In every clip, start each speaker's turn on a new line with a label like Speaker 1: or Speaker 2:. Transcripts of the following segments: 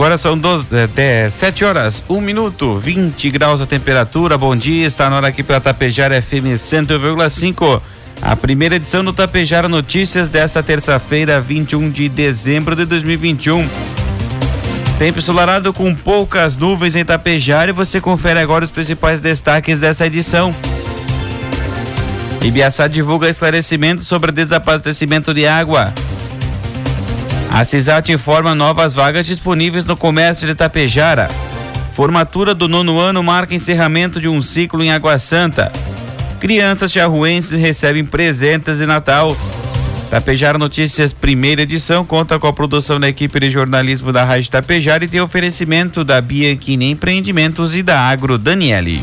Speaker 1: Agora são 12, é, 7 horas, 1 minuto, 20 graus a temperatura. Bom dia, está na hora aqui pela Tapejara FM 100,5. A primeira edição do Tapejara Notícias desta terça-feira, 21 de dezembro de 2021. Tempo ensolarado com poucas nuvens em Tapejara e você confere agora os principais destaques dessa edição. Ibiaçá divulga esclarecimentos sobre desabastecimento de água. A CISAT informa novas vagas disponíveis no comércio de Tapejara. Formatura do nono ano marca encerramento de um ciclo em Água Santa. Crianças charruenses recebem presentes de Natal. Tapejara Notícias, primeira edição, conta com a produção da equipe de jornalismo da Rádio Tapejara e tem oferecimento da Bianchini Empreendimentos e da Agro Daniele.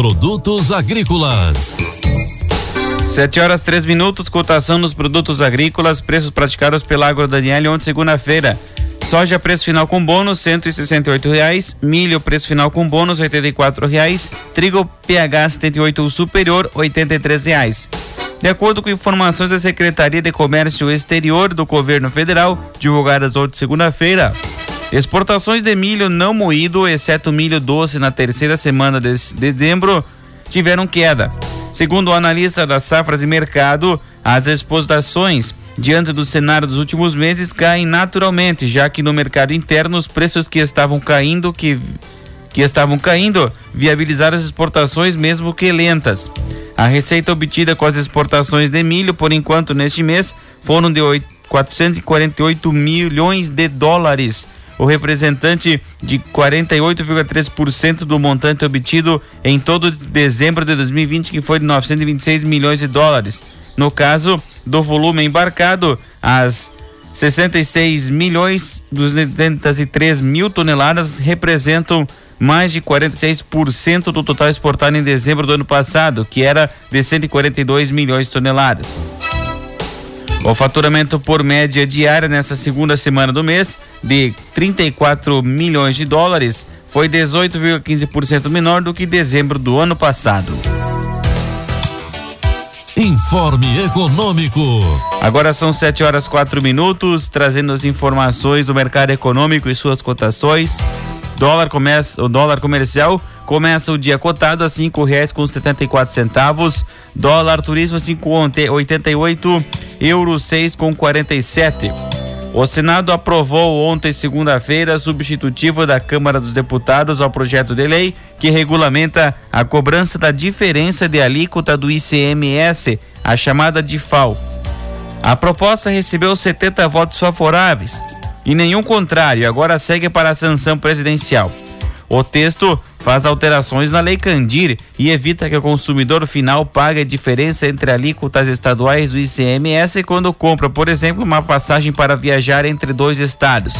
Speaker 2: Produtos agrícolas.
Speaker 1: 7 horas 3 minutos, cotação dos produtos agrícolas, preços praticados pela Agro Daniele ontem, segunda-feira. Soja preço final com bônus e reais, milho preço final com bônus e reais, trigo PH 78 superior e reais. De acordo com informações da Secretaria de Comércio Exterior do Governo Federal, divulgadas ontem segunda-feira, Exportações de milho não moído, exceto milho doce, na terceira semana de dezembro, tiveram queda. Segundo o analista das safras e mercado, as exportações diante do cenário dos últimos meses caem naturalmente, já que no mercado interno os preços que estavam caindo que que estavam caindo viabilizaram as exportações mesmo que lentas. A receita obtida com as exportações de milho, por enquanto neste mês, foram de 448 milhões de dólares, o representante de 48,3% do montante obtido em todo dezembro de 2020, que foi de 926 milhões de dólares. No caso do volume embarcado, as 66 milhões 203 mil toneladas representam mais de 46% do total exportado em dezembro do ano passado, que era de 142 milhões de toneladas. O faturamento por média diária nessa segunda semana do mês, de 34 milhões de dólares, foi 18,15% menor do que dezembro do ano passado.
Speaker 2: Informe Econômico.
Speaker 1: Agora são 7 horas 4 minutos, trazendo as informações do mercado econômico e suas cotações. Dólar começa, o dólar comercial começa o dia cotado a cinco reais com setenta e quatro centavos. Dólar turismo cinco oitenta e oito, euro seis com quarenta e sete. O Senado aprovou ontem, segunda-feira, substitutivo da Câmara dos Deputados ao projeto de lei que regulamenta a cobrança da diferença de alíquota do ICMS, a chamada DIFAL. A proposta recebeu 70 votos favoráveis e nenhum contrário, agora segue para a sanção presidencial. O texto faz alterações na Lei Candir e evita que o consumidor final pague a diferença entre alíquotas estaduais do ICMS quando compra, por exemplo, uma passagem para viajar entre dois estados.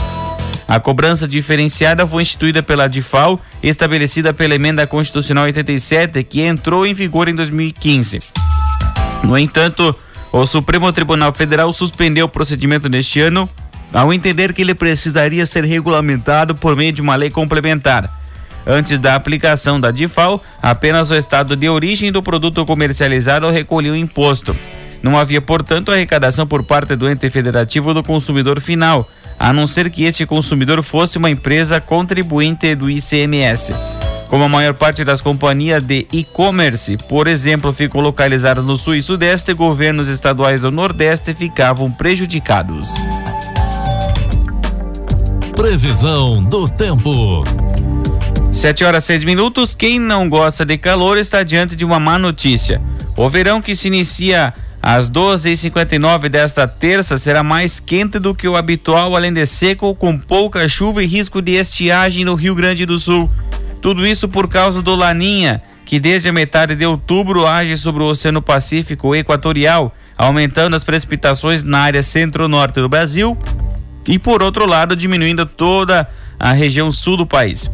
Speaker 1: A cobrança diferenciada foi instituída pela DIFAL, estabelecida pela Emenda Constitucional 87, que entrou em vigor em 2015. No entanto, o Supremo Tribunal Federal suspendeu o procedimento neste ano, ao entender que ele precisaria ser regulamentado por meio de uma lei complementar. Antes da aplicação da DIFAL, apenas o estado de origem do produto comercializado recolheu o imposto. Não havia, portanto, arrecadação por parte do ente federativo do consumidor final, a não ser que este consumidor fosse uma empresa contribuinte do ICMS. Como a maior parte das companhias de e-commerce, por exemplo, ficam localizadas no sul e sudeste, governos estaduais do nordeste ficavam prejudicados.
Speaker 2: Previsão do tempo.
Speaker 1: 7 horas 6 minutos. Quem não gosta de calor está diante de uma má notícia. O verão que se inicia às 12h59 desta terça será mais quente do que o habitual, além de seco, com pouca chuva e risco de estiagem no Rio Grande do Sul. Tudo isso por causa do Laninha, que desde a metade de outubro age sobre o Oceano Pacífico Equatorial, aumentando as precipitações na área centro-norte do Brasil e, por outro lado, diminuindo toda a região sul do país.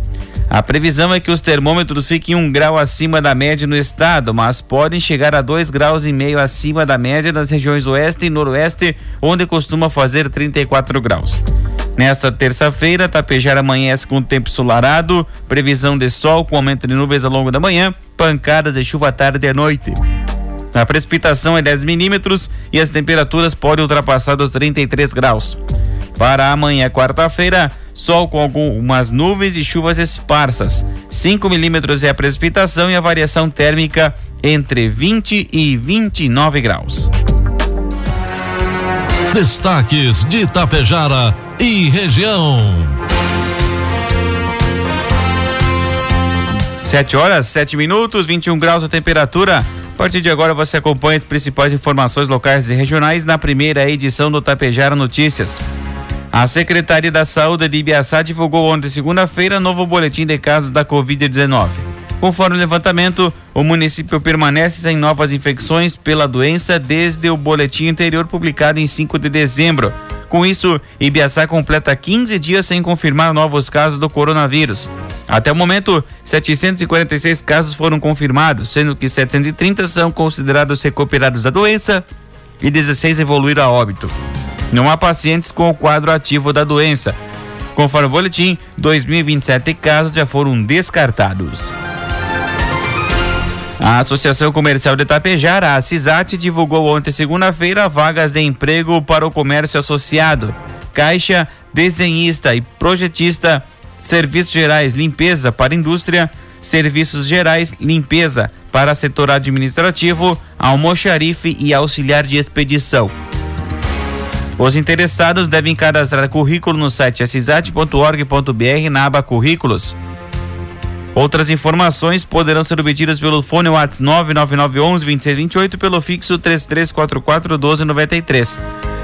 Speaker 1: A previsão é que os termômetros fiquem um grau acima da média no estado, mas podem chegar a dois graus e meio acima da média nas regiões oeste e noroeste, onde costuma fazer 34 graus. Nesta terça-feira, Tapejar amanhece com tempo ensolarado, previsão de sol com aumento de nuvens ao longo da manhã, pancadas de chuva à tarde e à noite. A precipitação é 10 milímetros e as temperaturas podem ultrapassar os 33 graus. Para amanhã, quarta-feira, sol com algumas nuvens e chuvas esparsas. 5 milímetros é a precipitação e a variação térmica entre 20 e 29 graus.
Speaker 2: Destaques de Itapejara e região.
Speaker 1: 7 horas, 7 minutos, 21 graus a temperatura. A partir de agora você acompanha as principais informações locais e regionais na primeira edição do Tapejara Notícias. A Secretaria da Saúde de Ibiaçá divulgou ontem, segunda-feira, novo boletim de casos da Covid-19. Conforme o levantamento, o município permanece sem novas infecções pela doença desde o boletim anterior publicado em 5 de dezembro. Com isso, Ibiaçá completa 15 dias sem confirmar novos casos do coronavírus. Até o momento, 746 casos foram confirmados, sendo que 730 são considerados recuperados da doença e 16 evoluíram a óbito. Não há pacientes com o quadro ativo da doença. Conforme o boletim, 2027 casos já foram descartados. A Associação Comercial de Tapejara, a CISAT, divulgou ontem, segunda-feira, vagas de emprego para o comércio associado. Caixa, desenhista e projetista, serviços gerais, limpeza para indústria, serviços gerais, limpeza para setor administrativo, almoxarife e auxiliar de expedição. Os interessados devem cadastrar currículo no site assisat.org.br na aba Currículos. Outras informações poderão ser obtidas pelo fone WhatsApp 99911 2628 pelo fixo 3344 1293.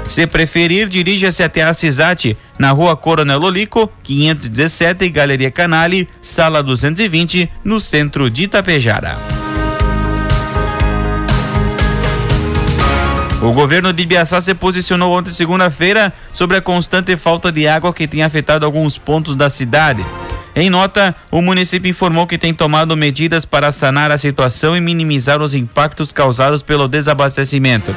Speaker 1: Se preferir, dirija-se até a CISAT, na rua Coronel Lolico, 517, Galeria Canale, sala 220, no centro de Itapejara. O governo de Ibiaçá se posicionou ontem, segunda-feira, sobre a constante falta de água que tem afetado alguns pontos da cidade. Em nota, o município informou que tem tomado medidas para sanar a situação e minimizar os impactos causados pelo desabastecimento.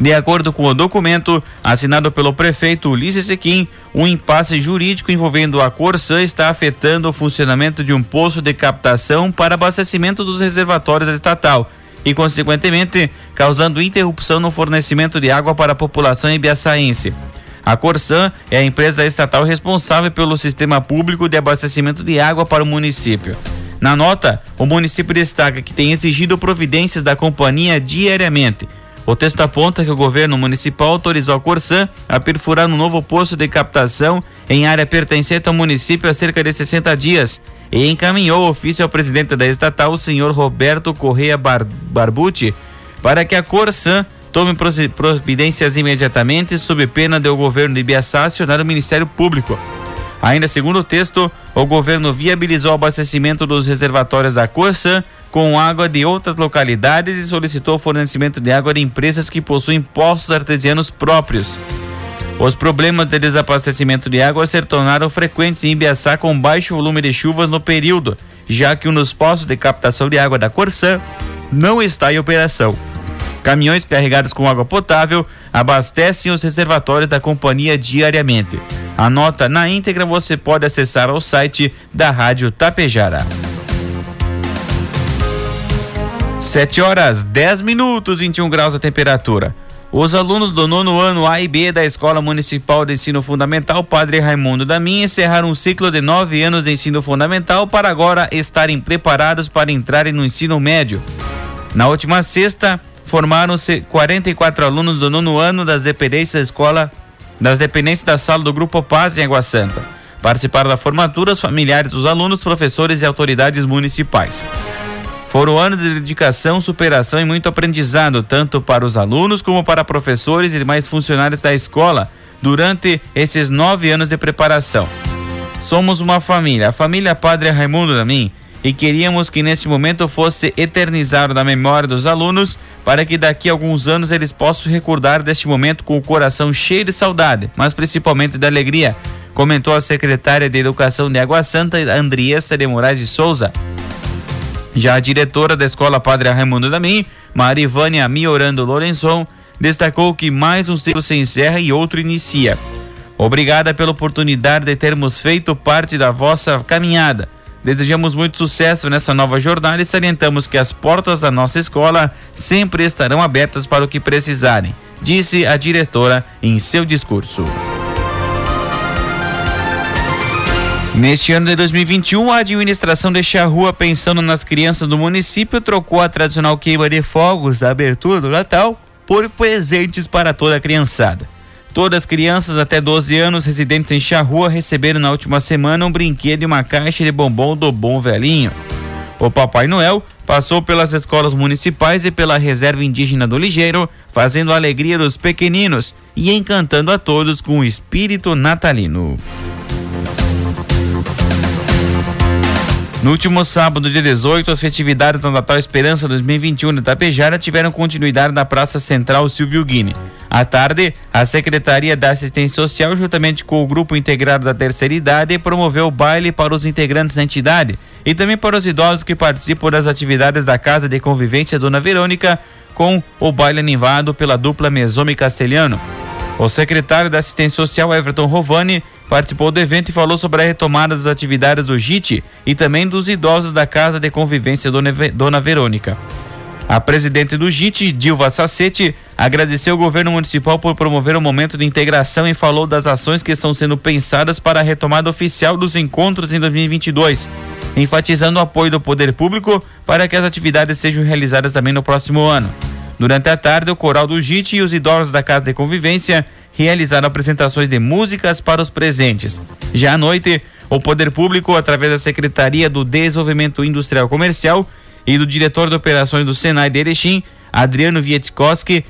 Speaker 1: De acordo com o documento assinado pelo prefeito Ulisses Sequim, um impasse jurídico envolvendo a Corsã está afetando o funcionamento de um poço de captação para abastecimento dos reservatórios estatal e, consequentemente, causando interrupção no fornecimento de água para a população ibiaçaense. A Corsan é a empresa estatal responsável pelo sistema público de abastecimento de água para o município. Na nota, o município destaca que tem exigido providências da companhia diariamente. O texto aponta que o governo municipal autorizou a Corsan a perfurar um novo poço de captação em área pertencente ao município há cerca de 60 dias e encaminhou o ofício ao presidente da estatal, o senhor Roberto Correia Bar Barbucci, para que a Corsan tome providências imediatamente sob pena de o governo de Ibiaçá acionar o Ministério Público. Ainda segundo o texto, o governo viabilizou o abastecimento dos reservatórios da Corsan com água de outras localidades e solicitou o fornecimento de água de empresas que possuem poços artesianos próprios. Os problemas de desabastecimento de água se tornaram frequentes em Ibiaçá com baixo volume de chuvas no período, já que um dos poços de captação de água da Corsan não está em operação. Caminhões carregados com água potável abastecem os reservatórios da companhia diariamente. A nota na íntegra você pode acessar ao site da Rádio Tapejara. 7 horas 10 minutos, 21 graus a temperatura. Os alunos do nono ano A e B da Escola Municipal de Ensino Fundamental Padre Raimundo da Minha encerraram um ciclo de nove anos de ensino fundamental para agora estarem preparados para entrarem no ensino médio. Na última sexta, formaram-se 44 alunos do nono ano das dependências da escola, das dependências da sala do Grupo Paz em Água Santa. Participaram da formatura os familiares dos alunos, professores e autoridades municipais. Foram anos de dedicação, superação e muito aprendizado, tanto para os alunos como para professores e demais funcionários da escola, durante esses nove anos de preparação. Somos uma família, a família Padre Raimundo da mim, e queríamos que neste momento fosse eternizado na memória dos alunos, para que daqui a alguns anos eles possam recordar deste momento com o coração cheio de saudade, mas principalmente de alegria, comentou a secretária de Educação de Água Santa, Andriessa de Moraes de Souza. Já a diretora da Escola Padre Raimundo Damin, Marivânia Miorando Lorenzon, destacou que mais um ciclo se encerra e outro inicia. Obrigada pela oportunidade de termos feito parte da vossa caminhada. Desejamos muito sucesso nessa nova jornada e salientamos que as portas da nossa escola sempre estarão abertas para o que precisarem, disse a diretora em seu discurso. Neste ano de 2021, a administração de Charrua, pensando nas crianças do município, trocou a tradicional queima de fogos da abertura do Natal por presentes para toda a criançada. Todas as crianças até 12 anos residentes em Charrua receberam na última semana um brinquedo e uma caixa de bombom do Bom Velhinho. O Papai Noel passou pelas escolas municipais e pela reserva indígena do Ligeiro, fazendo a alegria dos pequeninos e encantando a todos com o espírito natalino. No último sábado, dia 18, as festividades do Natal Esperança 2021 de Itapejara tiveram continuidade na Praça Central Silvio Guine. À tarde, a Secretaria da Assistência Social, juntamente com o Grupo Integrado da Terceira Idade, promoveu o baile para os integrantes da entidade e também para os idosos que participam das atividades da Casa de Convivência Dona Verônica, com o baile animado pela dupla Mesome Castelhano. O secretário da Assistência Social, Everton Rovani, participou do evento e falou sobre a retomada das atividades do JIT e também dos idosos da Casa de Convivência Dona Verônica. A presidente do JIT, Dilva Sacete, agradeceu o governo municipal por promover o momento de integração e falou das ações que estão sendo pensadas para a retomada oficial dos encontros em 2022, enfatizando o apoio do poder público para que as atividades sejam realizadas também no próximo ano. Durante a tarde, o coral do JIT e os idosos da Casa de Convivência realizaram apresentações de músicas para os presentes. Já à noite, o Poder Público, através da Secretaria do Desenvolvimento Industrial Comercial e do diretor de operações do Senai de Erechim, Adriano Vietkowski,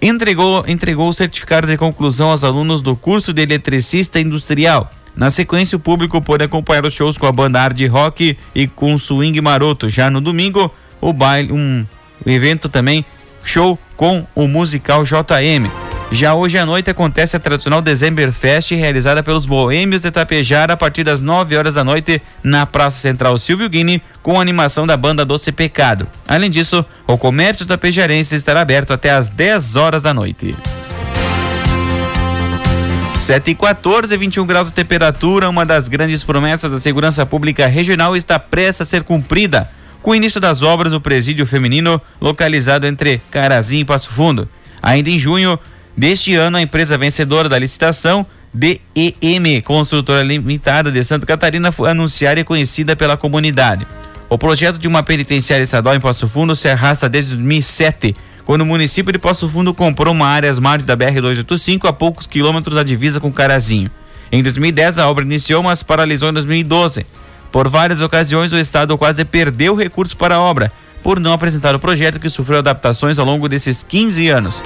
Speaker 1: entregou, entregou certificados de conclusão aos alunos do curso de eletricista industrial. Na sequência, o público pôde acompanhar os shows com a banda hard rock e com swing maroto. Já no domingo, o baile, um evento também, show com o musical JM. Já hoje à noite acontece a tradicional December Fest, realizada pelos Boêmios de Tapejara a partir das 9 horas da noite na Praça Central Silvio Guini, com a animação da banda Doce Pecado. Além disso, o comércio tapejarense estará aberto até às 10 horas da noite. 7 e 14, 21 graus de temperatura, uma das grandes promessas da segurança pública regional está prestes a ser cumprida com o início das obras do presídio feminino localizado entre Carazinho e Passo Fundo. Ainda em junho, Deste ano, a empresa vencedora da licitação, DEM, Construtora Limitada de Santa Catarina, foi anunciada e conhecida pela comunidade. O projeto de uma penitenciária estadual em Poço Fundo se arrasta desde 2007, quando o município de Poço Fundo comprou uma área às margens da BR-285 a poucos quilômetros da divisa com Carazinho. Em 2010, a obra iniciou, mas paralisou em 2012. Por várias ocasiões, o Estado quase perdeu recursos para a obra, por não apresentar o projeto que sofreu adaptações ao longo desses 15 anos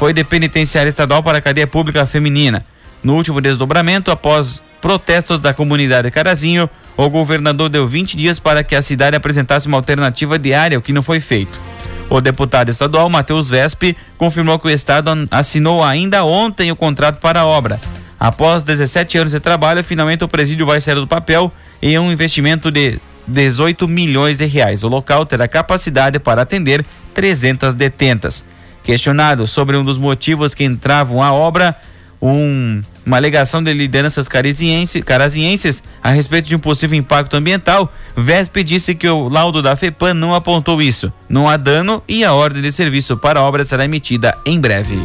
Speaker 1: foi de penitenciária estadual para a cadeia pública feminina. No último desdobramento, após protestos da comunidade Carazinho, o governador deu 20 dias para que a cidade apresentasse uma alternativa diária, o que não foi feito. O deputado estadual Matheus Vespe confirmou que o estado assinou ainda ontem o contrato para a obra. Após 17 anos de trabalho, finalmente o presídio vai sair do papel em um investimento de 18 milhões de reais. O local terá capacidade para atender 300 detentas. Questionado sobre um dos motivos que entravam a obra, um, uma alegação de lideranças carazienses a respeito de um possível impacto ambiental, Vesp disse que o laudo da FEPAM não apontou isso. Não há dano e a ordem de serviço para a obra será emitida em breve.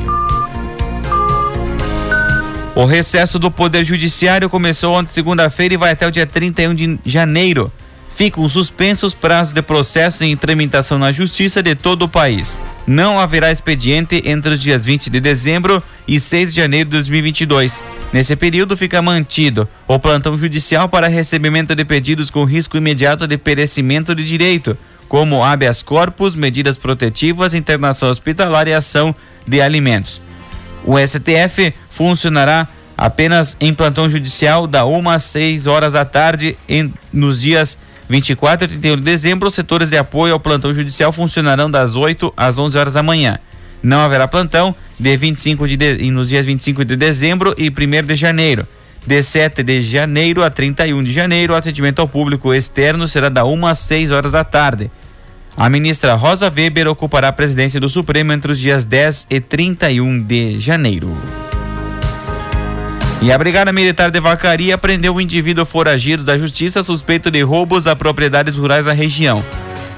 Speaker 1: O recesso do Poder Judiciário começou ontem, segunda-feira, e vai até o dia 31 de janeiro. Ficam suspensos prazos de processos em tramitação na Justiça de todo o país. Não haverá expediente entre os dias 20 de dezembro e 6 de janeiro de 2022. Nesse período, fica mantido o plantão judicial para recebimento de pedidos com risco imediato de perecimento de direito, como habeas corpus, medidas protetivas, internação hospitalar e ação de alimentos. O STF funcionará apenas em plantão judicial da 1 às 6 horas da tarde em, nos dias 24 e 31 de dezembro. Os setores de apoio ao plantão judicial funcionarão das 8 às 11 horas da manhã. Não haverá plantão de 25 de, de nos dias 25 de dezembro e 1 de janeiro. De 7 de janeiro a 31 de janeiro, o atendimento ao público externo será da 1 às 6 horas da tarde. A ministra Rosa Weber ocupará a presidência do Supremo entre os dias 10 e 31 de janeiro. E a Brigada Militar de Vacaria prendeu um indivíduo foragido da Justiça suspeito de roubos a propriedades rurais da região.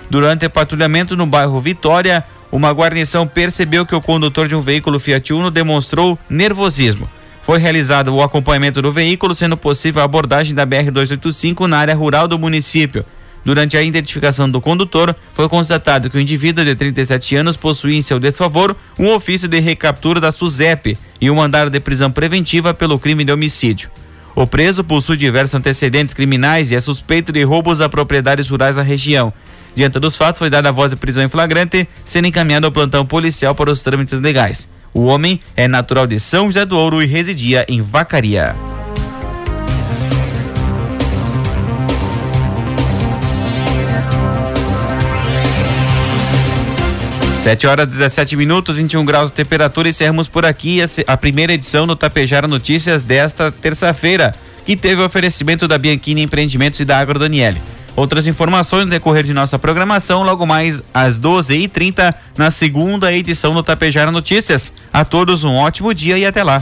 Speaker 1: Durante patrulhamento no bairro Vitória, uma guarnição percebeu que o condutor de um veículo Fiat Uno demonstrou nervosismo. Foi realizado o acompanhamento do veículo, sendo possível a abordagem da BR-285 na área rural do município. Durante a identificação do condutor, foi constatado que o indivíduo de 37 anos possuía em seu desfavor um ofício de recaptura da SUSEP e um mandado de prisão preventiva pelo crime de homicídio. O preso possui diversos antecedentes criminais e é suspeito de roubos a propriedades rurais da região. Diante dos fatos, foi dada a voz de prisão em flagrante, sendo encaminhado ao plantão policial para os trâmites legais. O homem é natural de São José do Ouro e residia em Vacaria. 7 horas 17 minutos, 21 graus de temperatura. Encerramos por aqui a, primeira edição do Tapejara Notícias desta terça-feira, que teve o oferecimento da Bianchini Empreendimentos e da Agro Daniele. Outras informações no decorrer de nossa programação, logo mais às 12h30, na segunda edição do Tapejara Notícias. A todos um ótimo dia e até lá.